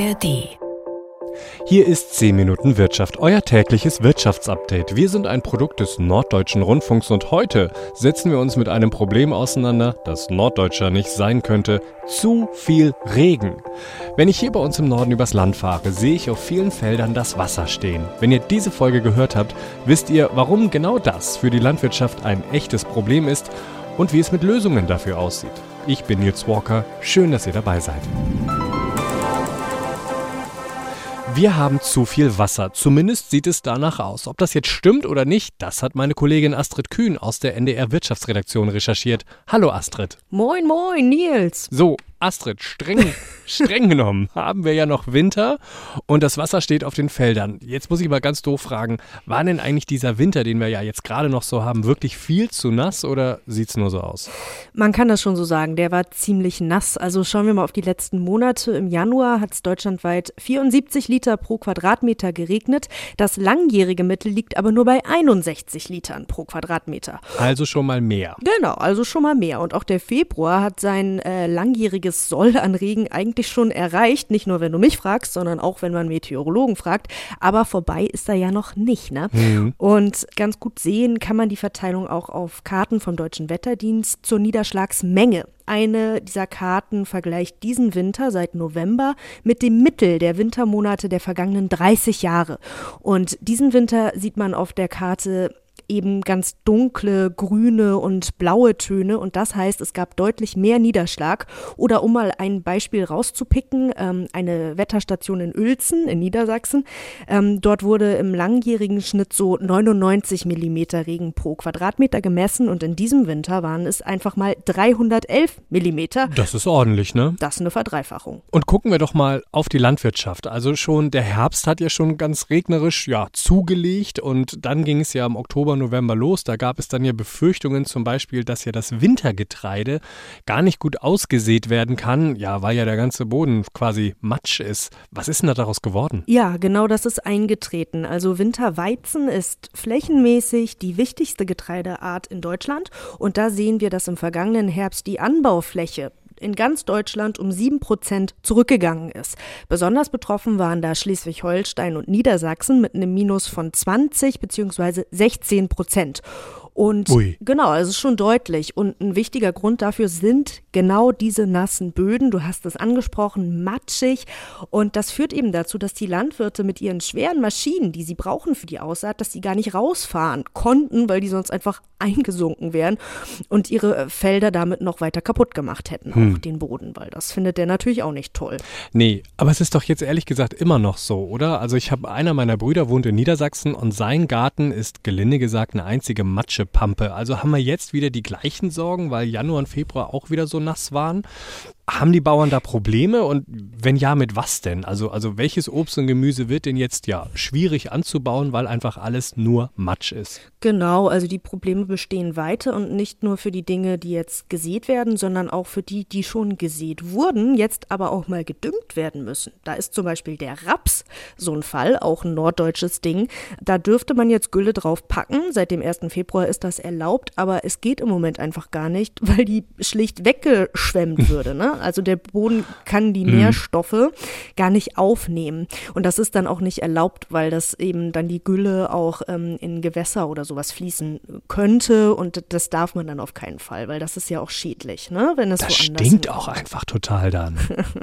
ARD. Hier ist 10 Minuten Wirtschaft, euer tägliches Wirtschaftsupdate. Wir sind ein Produkt des Norddeutschen Rundfunks und heute setzen wir uns mit einem Problem auseinander, das Norddeutscher nicht sein könnte. Zu viel Regen. Wenn ich hier bei uns im Norden übers Land fahre, sehe ich auf vielen Feldern das Wasser stehen. Wenn ihr diese Folge gehört habt, wisst ihr, warum genau das für die Landwirtschaft ein echtes Problem ist und wie es mit Lösungen dafür aussieht. Ich bin Nils Walker, schön, dass ihr dabei seid. Wir haben zu viel Wasser. Zumindest sieht es danach aus. Ob das jetzt stimmt oder nicht, das hat meine Kollegin Astrid Kühn aus der NDR Wirtschaftsredaktion recherchiert. Hallo Astrid. Moin, moin, Nils. So, Astrid, streng, streng genommen haben wir ja noch Winter und das Wasser steht auf den Feldern. Jetzt muss ich mal ganz doof fragen, war denn eigentlich dieser Winter, den wir ja jetzt gerade noch so haben, wirklich viel zu nass oder sieht es nur so aus? Man kann das schon so sagen, der war ziemlich nass. Also schauen wir mal auf die letzten Monate. Im Januar hat es deutschlandweit 74 Liter pro Quadratmeter geregnet. Das langjährige Mittel liegt aber nur bei 61 Litern pro Quadratmeter. Also schon mal mehr. Genau, also schon mal mehr. Und auch der Februar hat sein äh, langjähriges einiges Soll an Regen eigentlich schon erreicht. Nicht nur, wenn du mich fragst, sondern auch, wenn man Meteorologen fragt. Aber vorbei ist er ja noch nicht. Ne? Mhm. Und ganz gut sehen kann man die Verteilung auch auf Karten vom Deutschen Wetterdienst zur Niederschlagsmenge. Eine dieser Karten vergleicht diesen Winter seit November mit dem Mittel der Wintermonate der vergangenen 30 Jahre. Und diesen Winter sieht man auf der Karte eben ganz dunkle grüne und blaue Töne und das heißt, es gab deutlich mehr Niederschlag. Oder um mal ein Beispiel rauszupicken, ähm, eine Wetterstation in Uelzen in Niedersachsen, ähm, dort wurde im langjährigen Schnitt so 99 Millimeter Regen pro Quadratmeter gemessen und in diesem Winter waren es einfach mal 311 Millimeter. Das ist ordentlich, ne? Das ist eine Verdreifachung. Und gucken wir doch mal auf die Landwirtschaft. Also schon der Herbst hat ja schon ganz regnerisch ja zugelegt und dann ging es ja im Oktober November los. Da gab es dann ja Befürchtungen zum Beispiel, dass ja das Wintergetreide gar nicht gut ausgesät werden kann, ja, weil ja der ganze Boden quasi Matsch ist. Was ist denn da daraus geworden? Ja, genau das ist eingetreten. Also Winterweizen ist flächenmäßig die wichtigste Getreideart in Deutschland und da sehen wir, dass im vergangenen Herbst die Anbaufläche in ganz Deutschland um sieben Prozent zurückgegangen ist. Besonders betroffen waren da Schleswig-Holstein und Niedersachsen mit einem Minus von 20 bzw. 16 Prozent. Und Ui. genau, also schon deutlich. Und ein wichtiger Grund dafür sind genau diese nassen Böden. Du hast es angesprochen, matschig. Und das führt eben dazu, dass die Landwirte mit ihren schweren Maschinen, die sie brauchen für die Aussaat, dass sie gar nicht rausfahren konnten, weil die sonst einfach eingesunken wären und ihre Felder damit noch weiter kaputt gemacht hätten, hm. auch den Boden, weil das findet der natürlich auch nicht toll. Nee, aber es ist doch jetzt ehrlich gesagt immer noch so, oder? Also ich habe einer meiner Brüder wohnt in Niedersachsen und sein Garten ist gelinde gesagt eine einzige Matschepampe. Also haben wir jetzt wieder die gleichen Sorgen, weil Januar und Februar auch wieder so nass waren. Haben die Bauern da Probleme und wenn ja, mit was denn? Also, also welches Obst und Gemüse wird denn jetzt ja schwierig anzubauen, weil einfach alles nur Matsch ist? Genau, also die Probleme bestehen weiter und nicht nur für die Dinge, die jetzt gesät werden, sondern auch für die, die schon gesät wurden, jetzt aber auch mal gedüngt werden müssen. Da ist zum Beispiel der Raps so ein Fall, auch ein norddeutsches Ding. Da dürfte man jetzt Gülle drauf packen. Seit dem 1. Februar ist das erlaubt, aber es geht im Moment einfach gar nicht, weil die schlicht weggeschwemmt würde. Ne? Also der Boden kann die mhm. Nährstoffe gar nicht aufnehmen. Und das ist dann auch nicht erlaubt, weil das eben dann die Gülle auch ähm, in Gewässer oder sowas fließen könnte. Und das darf man dann auf keinen Fall, weil das ist ja auch schädlich, ne? Wenn es das stinkt auch einfach total dann.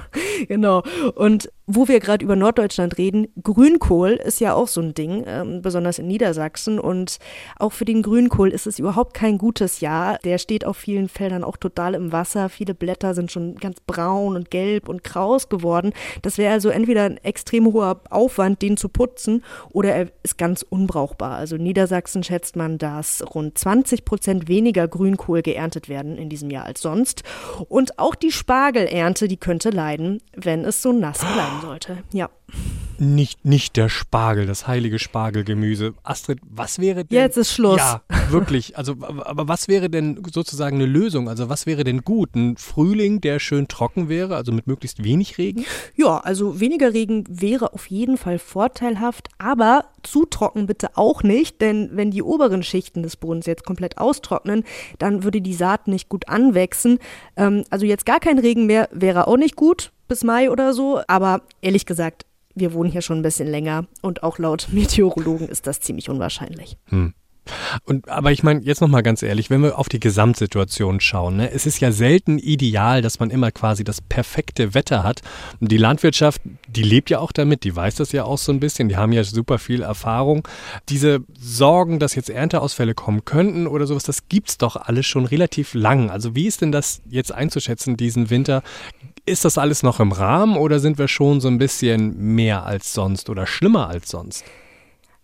genau. Und wo wir gerade über Norddeutschland reden, Grünkohl ist ja auch so ein Ding, ähm, besonders in Niedersachsen. Und auch für den Grünkohl ist es überhaupt kein gutes Jahr. Der steht auf vielen Feldern auch total im Wasser. Viele Blätter sind schon ganz braun und gelb und kraus geworden. Das wäre also entweder ein extrem hoher Aufwand, den zu putzen, oder er ist ganz unbrauchbar. Also in Niedersachsen schätzt man, dass rund 20 Prozent weniger Grünkohl geerntet werden in diesem Jahr als sonst. Und auch die Spargelernte, die könnte leiden, wenn es so nass bleiben sollte. Ja. Nicht, nicht der Spargel, das heilige Spargelgemüse. Astrid, was wäre denn. Jetzt ist Schluss. Ja, wirklich. Also, aber was wäre denn sozusagen eine Lösung? Also, was wäre denn gut? Ein Frühling, der schön trocken wäre, also mit möglichst wenig Regen? Ja, also weniger Regen wäre auf jeden Fall vorteilhaft, aber zu trocken bitte auch nicht, denn wenn die oberen Schichten des Bodens jetzt komplett austrocknen, dann würde die Saat nicht gut anwachsen. Ähm, also, jetzt gar kein Regen mehr wäre auch nicht gut bis Mai oder so. Aber ehrlich gesagt, wir wohnen hier schon ein bisschen länger und auch laut Meteorologen ist das ziemlich unwahrscheinlich. Hm. Und aber ich meine, jetzt nochmal ganz ehrlich, wenn wir auf die Gesamtsituation schauen, ne, es ist ja selten ideal, dass man immer quasi das perfekte Wetter hat. Und die Landwirtschaft, die lebt ja auch damit, die weiß das ja auch so ein bisschen, die haben ja super viel Erfahrung. Diese Sorgen, dass jetzt Ernteausfälle kommen könnten oder sowas, das gibt's doch alles schon relativ lang. Also wie ist denn das jetzt einzuschätzen, diesen Winter? Ist das alles noch im Rahmen oder sind wir schon so ein bisschen mehr als sonst oder schlimmer als sonst?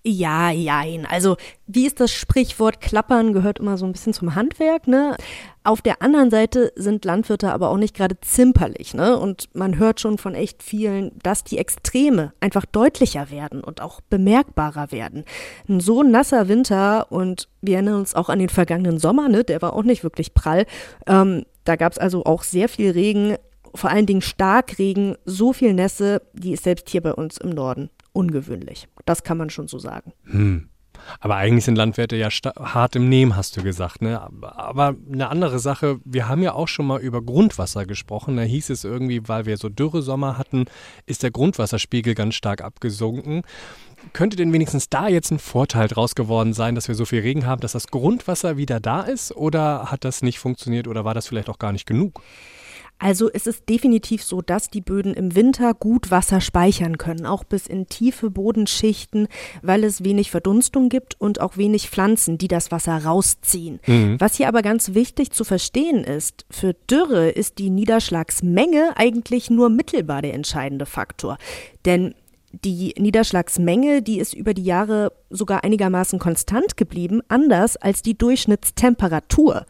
Ja, jein. Also, wie ist das Sprichwort klappern gehört immer so ein bisschen zum Handwerk, ne? Auf der anderen Seite sind Landwirte aber auch nicht gerade zimperlich, ne? Und man hört schon von echt vielen, dass die Extreme einfach deutlicher werden und auch bemerkbarer werden. Ein so nasser Winter und wir erinnern uns auch an den vergangenen Sommer, ne? Der war auch nicht wirklich prall. Ähm, da gab es also auch sehr viel Regen, vor allen Dingen Starkregen, so viel Nässe, die ist selbst hier bei uns im Norden ungewöhnlich. Das kann man schon so sagen. Hm. Aber eigentlich sind Landwirte ja hart im Nehmen, hast du gesagt. Ne? Aber eine andere Sache, wir haben ja auch schon mal über Grundwasser gesprochen. Da hieß es irgendwie, weil wir so dürre Sommer hatten, ist der Grundwasserspiegel ganz stark abgesunken. Könnte denn wenigstens da jetzt ein Vorteil draus geworden sein, dass wir so viel Regen haben, dass das Grundwasser wieder da ist? Oder hat das nicht funktioniert oder war das vielleicht auch gar nicht genug? Also es ist definitiv so, dass die Böden im Winter gut Wasser speichern können, auch bis in tiefe Bodenschichten, weil es wenig Verdunstung gibt und auch wenig Pflanzen, die das Wasser rausziehen. Mhm. Was hier aber ganz wichtig zu verstehen ist, für Dürre ist die Niederschlagsmenge eigentlich nur mittelbar der entscheidende Faktor. Denn die Niederschlagsmenge, die ist über die Jahre sogar einigermaßen konstant geblieben, anders als die Durchschnittstemperatur.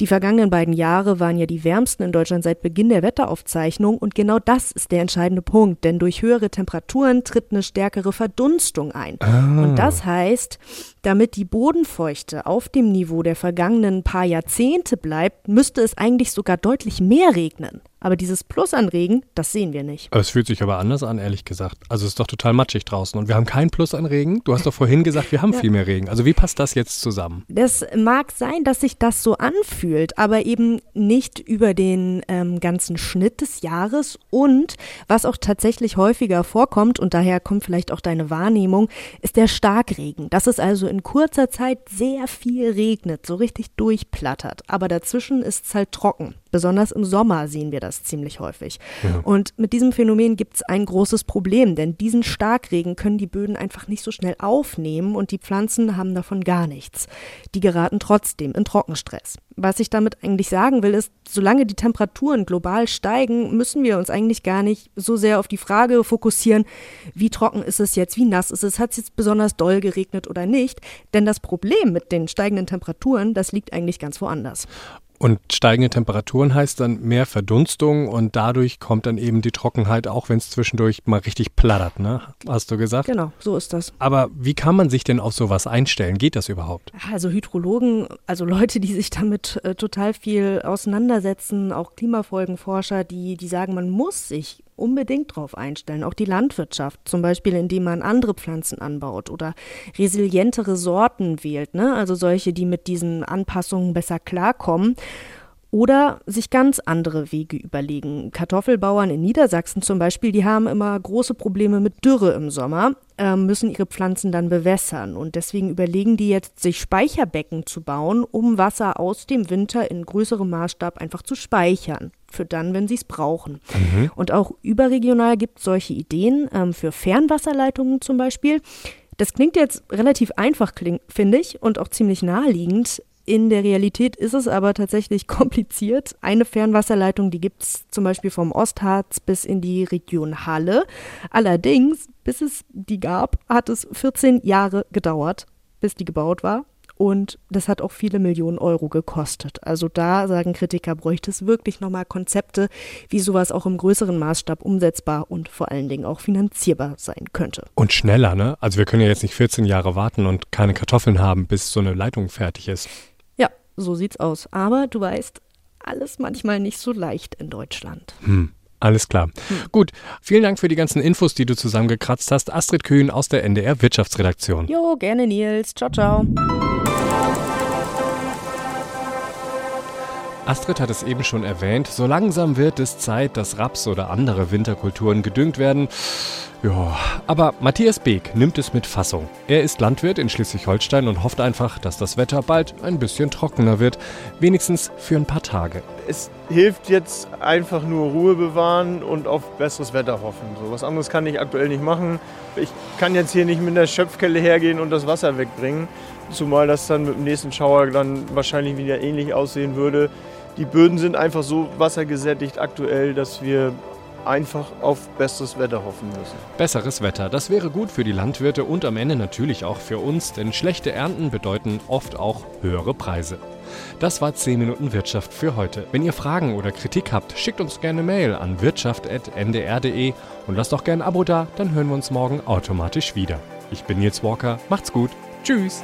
Die vergangenen beiden Jahre waren ja die wärmsten in Deutschland seit Beginn der Wetteraufzeichnung und genau das ist der entscheidende Punkt, denn durch höhere Temperaturen tritt eine stärkere Verdunstung ein. Ah. Und das heißt, damit die Bodenfeuchte auf dem Niveau der vergangenen paar Jahrzehnte bleibt, müsste es eigentlich sogar deutlich mehr regnen. Aber dieses Plus an Regen, das sehen wir nicht. Es fühlt sich aber anders an, ehrlich gesagt. Also es ist doch total matschig draußen und wir haben kein Plus an Regen. Du hast doch vorhin gesagt, wir haben ja. viel mehr Regen. Also wie passt das jetzt zusammen? Das mag sein, dass sich das so anfühlt, aber eben nicht über den ähm, ganzen Schnitt des Jahres und was auch tatsächlich häufiger vorkommt und daher kommt vielleicht auch deine Wahrnehmung, ist der Starkregen. Das ist also in kurzer Zeit sehr viel regnet, so richtig durchplattert. Aber dazwischen ist es halt trocken. Besonders im Sommer sehen wir das ziemlich häufig. Ja. Und mit diesem Phänomen gibt es ein großes Problem, denn diesen Starkregen können die Böden einfach nicht so schnell aufnehmen und die Pflanzen haben davon gar nichts. Die geraten trotzdem in Trockenstress. Was ich damit eigentlich sagen will, ist, solange die Temperaturen global steigen, müssen wir uns eigentlich gar nicht so sehr auf die Frage fokussieren, wie trocken ist es jetzt, wie nass ist es, hat es jetzt besonders doll geregnet oder nicht. Denn das Problem mit den steigenden Temperaturen, das liegt eigentlich ganz woanders. Und steigende Temperaturen heißt dann mehr Verdunstung und dadurch kommt dann eben die Trockenheit, auch wenn es zwischendurch mal richtig plattert, ne? Hast du gesagt? Genau, so ist das. Aber wie kann man sich denn auf sowas einstellen? Geht das überhaupt? Also Hydrologen, also Leute, die sich damit äh, total viel auseinandersetzen, auch Klimafolgenforscher, die, die sagen, man muss sich unbedingt drauf einstellen. Auch die Landwirtschaft, zum Beispiel indem man andere Pflanzen anbaut oder resilientere Sorten wählt, ne? also solche, die mit diesen Anpassungen besser klarkommen. Oder sich ganz andere Wege überlegen. Kartoffelbauern in Niedersachsen zum Beispiel, die haben immer große Probleme mit Dürre im Sommer, äh, müssen ihre Pflanzen dann bewässern. Und deswegen überlegen die jetzt, sich Speicherbecken zu bauen, um Wasser aus dem Winter in größerem Maßstab einfach zu speichern für dann, wenn sie es brauchen. Mhm. Und auch überregional gibt es solche Ideen ähm, für Fernwasserleitungen zum Beispiel. Das klingt jetzt relativ einfach, finde ich, und auch ziemlich naheliegend. In der Realität ist es aber tatsächlich kompliziert. Eine Fernwasserleitung, die gibt es zum Beispiel vom Ostharz bis in die Region Halle. Allerdings, bis es die gab, hat es 14 Jahre gedauert, bis die gebaut war. Und das hat auch viele Millionen Euro gekostet. Also da sagen Kritiker, bräuchte es wirklich nochmal Konzepte, wie sowas auch im größeren Maßstab umsetzbar und vor allen Dingen auch finanzierbar sein könnte. Und schneller, ne? Also wir können ja jetzt nicht 14 Jahre warten und keine Kartoffeln haben, bis so eine Leitung fertig ist. So sieht's aus. Aber du weißt, alles manchmal nicht so leicht in Deutschland. Hm. Alles klar. Hm. Gut, vielen Dank für die ganzen Infos, die du zusammengekratzt hast. Astrid Kühn aus der NDR Wirtschaftsredaktion. Jo, gerne Nils. Ciao, ciao. Astrid hat es eben schon erwähnt, so langsam wird es Zeit, dass Raps oder andere Winterkulturen gedüngt werden. Ja, aber Matthias Beek nimmt es mit Fassung. Er ist Landwirt in Schleswig-Holstein und hofft einfach, dass das Wetter bald ein bisschen trockener wird, wenigstens für ein paar Tage. Es hilft jetzt einfach nur Ruhe bewahren und auf besseres Wetter hoffen. So was anderes kann ich aktuell nicht machen. Ich kann jetzt hier nicht mit der Schöpfkelle hergehen und das Wasser wegbringen, zumal das dann mit dem nächsten Schauer dann wahrscheinlich wieder ähnlich aussehen würde. Die Böden sind einfach so wassergesättigt aktuell, dass wir einfach auf besseres Wetter hoffen müssen. Besseres Wetter, das wäre gut für die Landwirte und am Ende natürlich auch für uns, denn schlechte Ernten bedeuten oft auch höhere Preise. Das war 10 Minuten Wirtschaft für heute. Wenn ihr Fragen oder Kritik habt, schickt uns gerne Mail an wirtschaft.ndr.de und lasst auch gerne ein Abo da, dann hören wir uns morgen automatisch wieder. Ich bin Nils Walker, macht's gut, tschüss!